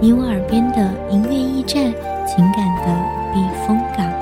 你我耳边的音乐驿站，情感的避风港。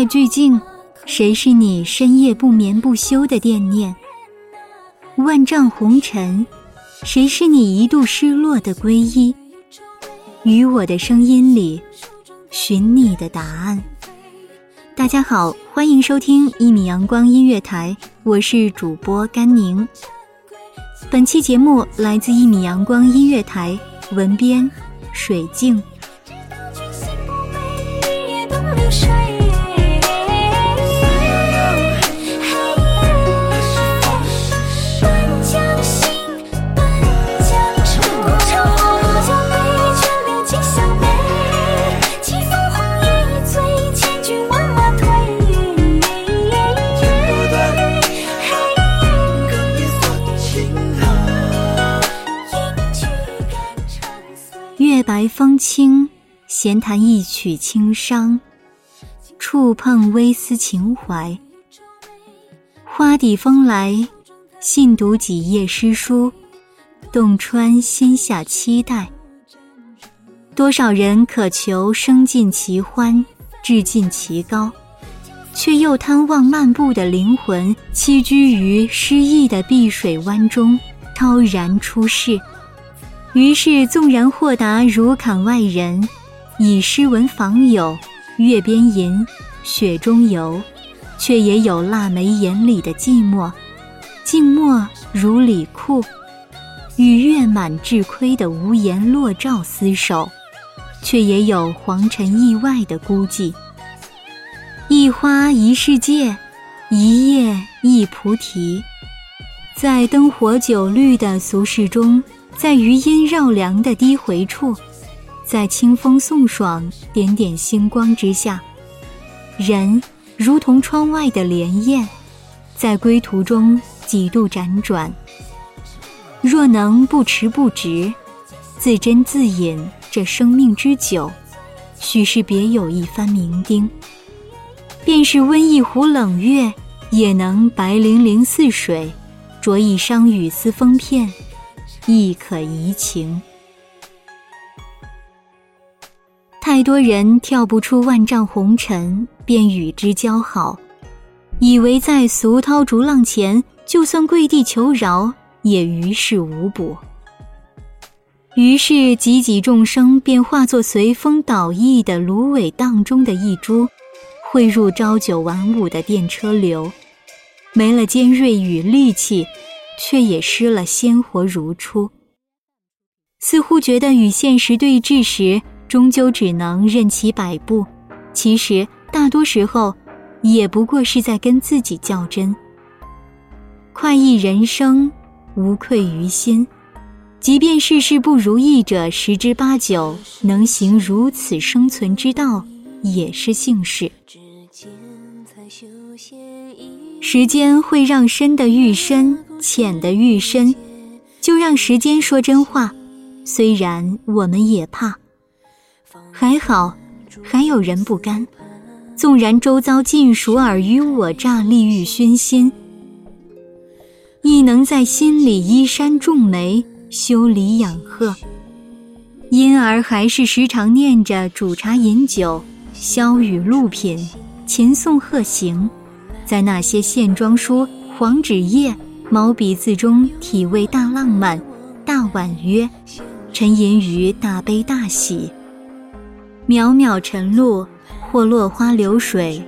怜万籁俱静，谁是你深夜不眠不休的惦念？万丈红尘，谁是你一度失落的皈依？于我的声音里，寻你的答案。大家好，欢迎收听一米阳光音乐台，我是主播甘宁。本期节目来自一米阳光音乐台，文编水静。君白风清，闲弹一曲轻伤，触碰微丝情怀。花底风来，信读几页诗书，洞穿心下期待。多少人渴求升尽其欢，志尽其高，却又贪望漫步的灵魂栖居于诗意的碧水湾中，超然出世。于是，纵然豁达如槛外人，以诗文访友，月边吟，雪中游，却也有腊梅眼里的寂寞，静默如李库，与月满至亏的无言落照厮守，却也有黄尘意外的孤寂。一花一世界，一叶一菩提，在灯火酒绿的俗世中。在余音绕梁的低回处，在清风送爽、点点星光之下，人如同窗外的莲叶，在归途中几度辗转。若能不迟不迟，自斟自饮这生命之酒，许是别有一番酩酊。便是温一壶冷月，也能白粼粼似水，着一觞雨丝风片。亦可怡情。太多人跳不出万丈红尘，便与之交好，以为在俗涛逐浪前，就算跪地求饶，也于事无补。于是，几几众生便化作随风倒逸的芦苇荡中的一株，汇入朝九晚五的电车流，没了尖锐与戾气。却也失了鲜活如初。似乎觉得与现实对峙时，终究只能任其摆布。其实大多时候，也不过是在跟自己较真。快意人生，无愧于心。即便世事不如意者十之八九，能行如此生存之道，也是幸事。时间会让深的愈深，浅的愈深，就让时间说真话。虽然我们也怕，还好，还有人不甘。纵然周遭尽属尔虞我诈，利欲熏心，亦能在心里依山种梅，修篱养鹤。因而还是时常念着煮茶饮酒，萧雨露品，琴颂鹤行，在那些线装书、黄纸页、毛笔字中体味大浪漫、大婉约。沉吟于大悲大喜，渺渺晨露，或落花流水，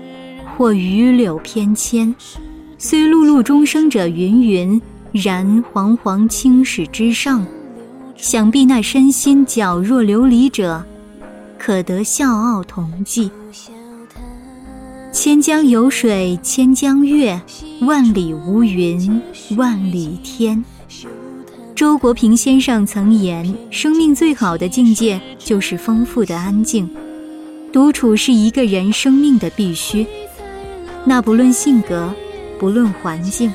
或榆柳翩跹。虽碌碌终生者芸芸，然煌煌青史之上，想必那身心皎若琉璃者，可得笑傲同济。千江有水千江月，万里无云万里天。周国平先生曾言：“生命最好的境界就是丰富的安静。独处是一个人生命的必须。那不论性格，不论环境，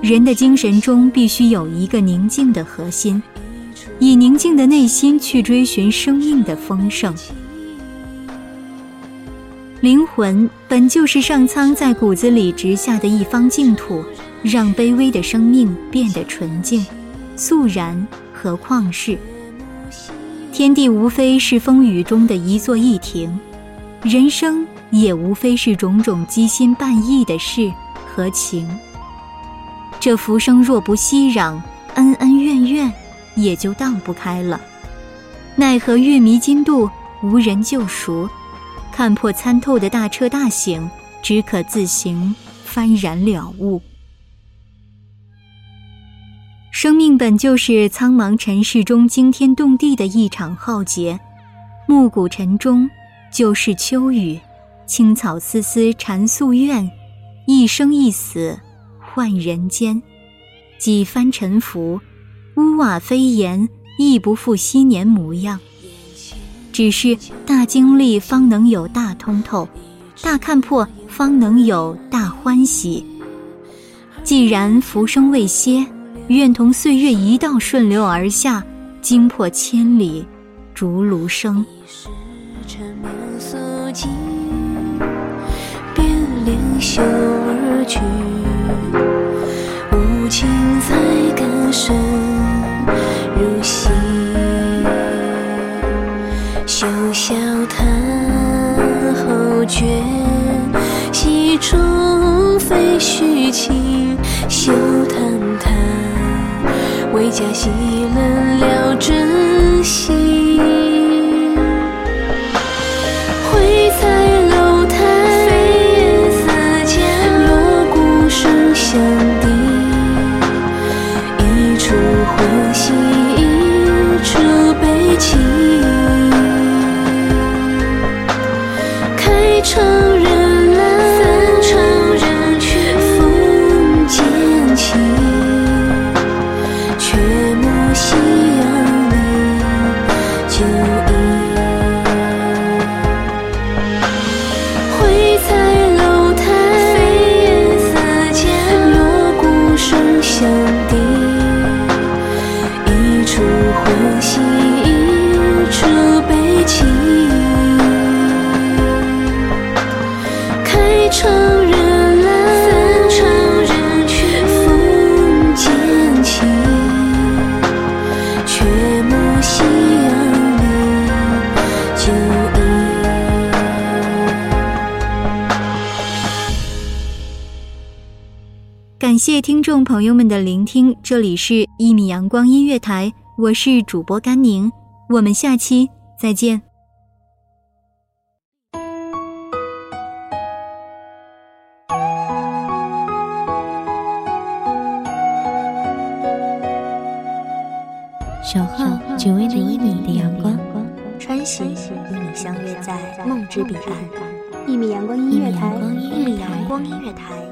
人的精神中必须有一个宁静的核心，以宁静的内心去追寻生命的丰盛。灵魂本就是上苍在骨子里植下的一方净土，让卑微的生命变得纯净。”肃然，何况是天地？无非是风雨中的一座一亭，人生也无非是种种机心半意的事和情。这浮生若不熙攘，恩恩怨怨也就荡不开了。奈何月迷津渡，无人救赎？看破参透的大彻大醒，只可自行幡然了悟。生命本就是苍茫尘世中惊天动地的一场浩劫，暮鼓晨钟，就是秋雨，青草丝丝缠夙愿，一生一死换人间，几番沉浮，屋瓦飞檐，亦不复昔年模样。只是大经历方能有大通透，大看破方能有大欢喜。既然浮生未歇。愿同岁月一道顺流而下，惊破千里竹芦声。便连袖而去，无情再感深戏中非虚情。休叹叹。为家洗冷了真心，感谢听众朋友们的聆听，这里是《一米阳光音乐台》，我是主播甘宁，我们下期再见。守候只为那一米的阳光，穿行与你相约在梦之彼岸。一米阳光音乐台，一米阳光音乐台。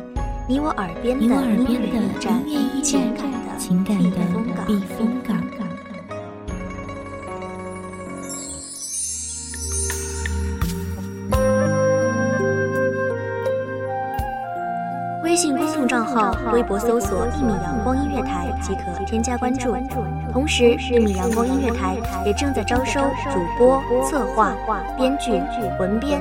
你我耳边的音乐的驿站音乐驿情站感的情感的避风港。微信公众账号、微博搜索“一米阳光音乐台”即可添加关注。同时，一米阳光音乐台也正在招收主播、策划、编剧、文编、